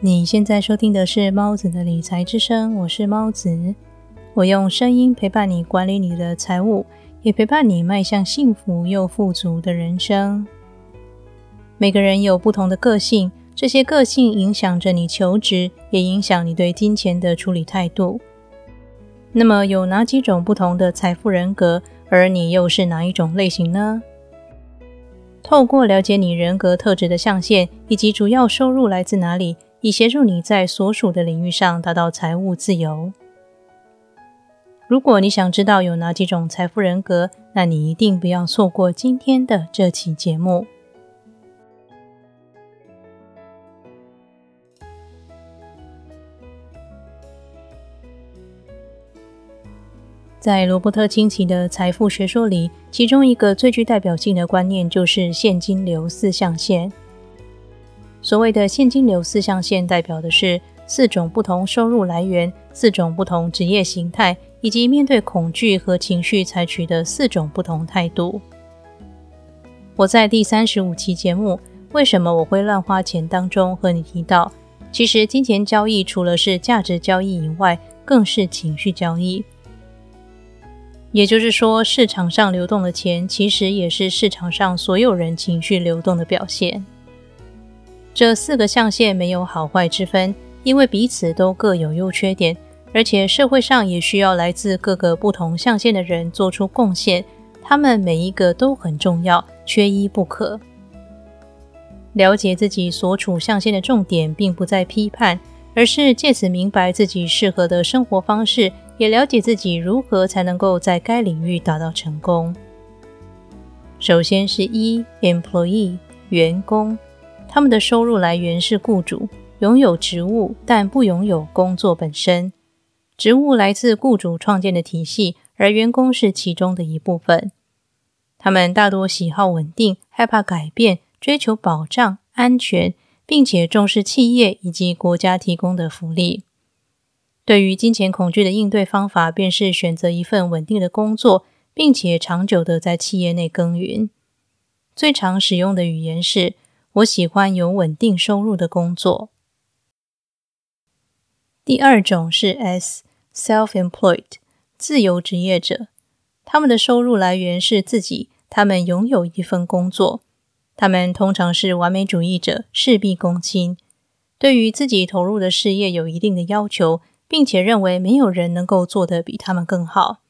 你现在收听的是猫子的理财之声，我是猫子，我用声音陪伴你管理你的财务，也陪伴你迈向幸福又富足的人生。每个人有不同的个性，这些个性影响着你求职，也影响你对金钱的处理态度。那么，有哪几种不同的财富人格？而你又是哪一种类型呢？透过了解你人格特质的象限，以及主要收入来自哪里。以协助你在所属的领域上达到财务自由。如果你想知道有哪几种财富人格，那你一定不要错过今天的这期节目。在罗伯特清崎的财富学说里，其中一个最具代表性的观念就是现金流四象限。所谓的现金流四象限，代表的是四种不同收入来源、四种不同职业形态，以及面对恐惧和情绪采取的四种不同态度。我在第三十五期节目《为什么我会乱花钱》当中和你提到，其实金钱交易除了是价值交易以外，更是情绪交易。也就是说，市场上流动的钱，其实也是市场上所有人情绪流动的表现。这四个象限没有好坏之分，因为彼此都各有优缺点，而且社会上也需要来自各个不同象限的人做出贡献，他们每一个都很重要，缺一不可。了解自己所处象限的重点，并不在批判，而是借此明白自己适合的生活方式，也了解自己如何才能够在该领域达到成功。首先是一 employee 员工。他们的收入来源是雇主拥有职务，但不拥有工作本身。职务来自雇主创建的体系，而员工是其中的一部分。他们大多喜好稳定，害怕改变，追求保障、安全，并且重视企业以及国家提供的福利。对于金钱恐惧的应对方法，便是选择一份稳定的工作，并且长久的在企业内耕耘。最常使用的语言是。我喜欢有稳定收入的工作。第二种是 S，self-employed，自由职业者。他们的收入来源是自己，他们拥有一份工作。他们通常是完美主义者，事必躬亲，对于自己投入的事业有一定的要求，并且认为没有人能够做得比他们更好。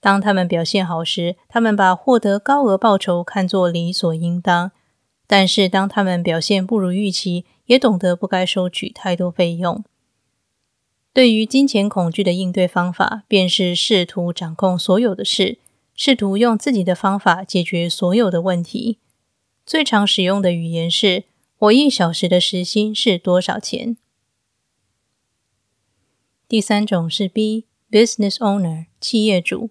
当他们表现好时，他们把获得高额报酬看作理所应当。但是，当他们表现不如预期，也懂得不该收取太多费用。对于金钱恐惧的应对方法，便是试图掌控所有的事，试图用自己的方法解决所有的问题。最常使用的语言是：“我一小时的时薪是多少钱？”第三种是 B，business owner，企业主。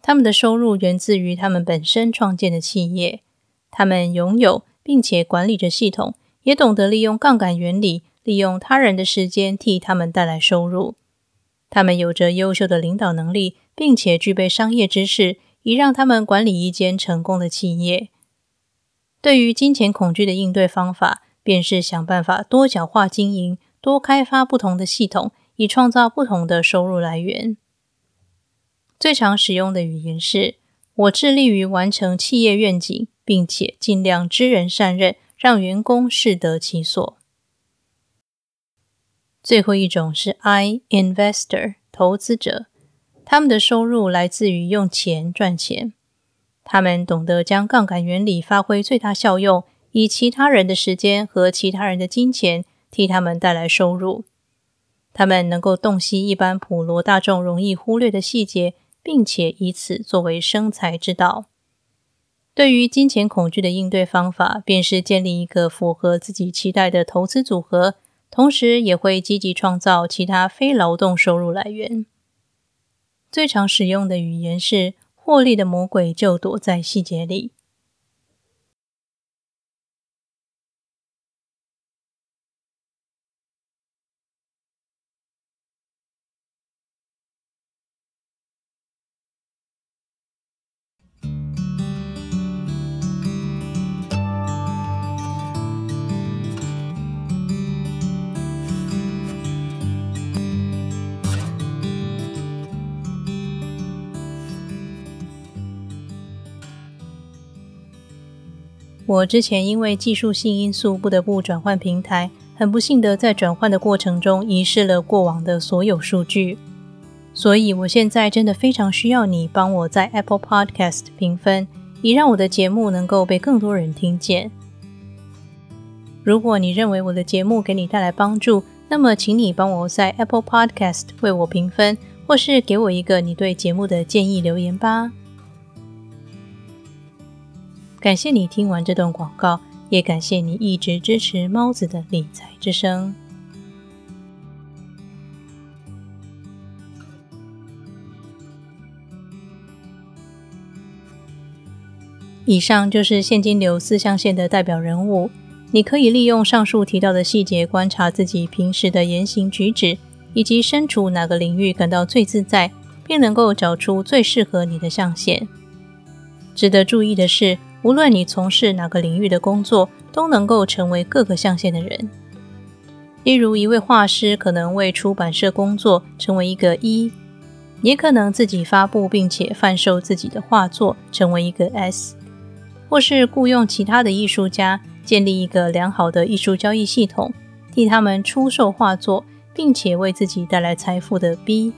他们的收入源自于他们本身创建的企业。他们拥有并且管理着系统，也懂得利用杠杆原理，利用他人的时间替他们带来收入。他们有着优秀的领导能力，并且具备商业知识，以让他们管理一间成功的企业。对于金钱恐惧的应对方法，便是想办法多角化经营，多开发不同的系统，以创造不同的收入来源。最常使用的语言是：“我致力于完成企业愿景。”并且尽量知人善任，让员工适得其所。最后一种是 I investor 投资者，他们的收入来自于用钱赚钱。他们懂得将杠杆原理发挥最大效用，以其他人的时间和其他人的金钱替他们带来收入。他们能够洞悉一般普罗大众容易忽略的细节，并且以此作为生财之道。对于金钱恐惧的应对方法，便是建立一个符合自己期待的投资组合，同时也会积极创造其他非劳动收入来源。最常使用的语言是：“获利的魔鬼就躲在细节里。”我之前因为技术性因素不得不转换平台，很不幸的在转换的过程中遗失了过往的所有数据，所以我现在真的非常需要你帮我在 Apple Podcast 评分，以让我的节目能够被更多人听见。如果你认为我的节目给你带来帮助，那么请你帮我在 Apple Podcast 为我评分，或是给我一个你对节目的建议留言吧。感谢你听完这段广告，也感谢你一直支持猫子的理财之声。以上就是现金流四象限的代表人物。你可以利用上述提到的细节，观察自己平时的言行举止，以及身处哪个领域感到最自在，便能够找出最适合你的象限。值得注意的是，无论你从事哪个领域的工作，都能够成为各个象限的人。例如，一位画师可能为出版社工作，成为一个一；也可能自己发布并且贩售自己的画作，成为一个 S；或是雇佣其他的艺术家。建立一个良好的艺术交易系统，替他们出售画作，并且为自己带来财富的 B，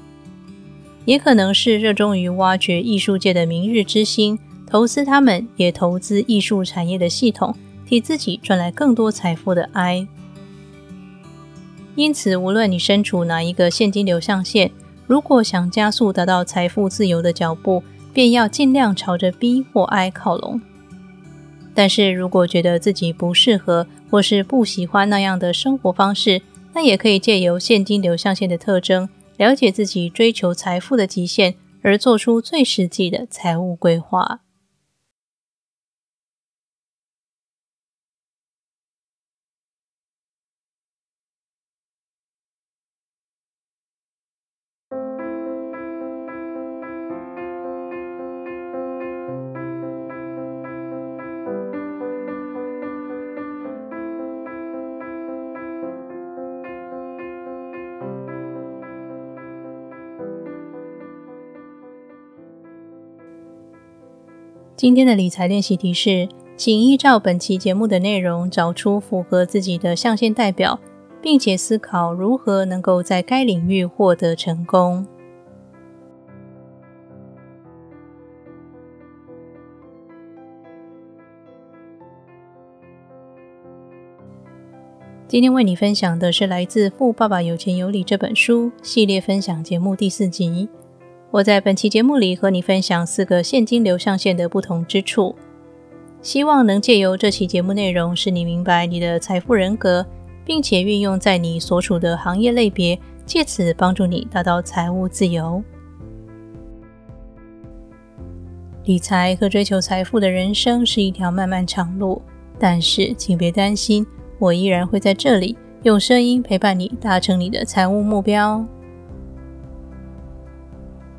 也可能是热衷于挖掘艺术界的明日之星，投资他们，也投资艺术产业的系统，替自己赚来更多财富的 I。因此，无论你身处哪一个现金流象限，如果想加速达到财富自由的脚步，便要尽量朝着 B 或 I 靠拢。但是如果觉得自己不适合或是不喜欢那样的生活方式，那也可以借由现金流象限的特征，了解自己追求财富的极限，而做出最实际的财务规划。今天的理财练习题是，请依照本期节目的内容，找出符合自己的象限代表，并且思考如何能够在该领域获得成功。今天为你分享的是来自《富爸爸有钱有理》这本书系列分享节目第四集。我在本期节目里和你分享四个现金流上限的不同之处，希望能借由这期节目内容，使你明白你的财富人格，并且运用在你所处的行业类别，借此帮助你达到财务自由。理财和追求财富的人生是一条漫漫长路，但是请别担心，我依然会在这里用声音陪伴你，达成你的财务目标。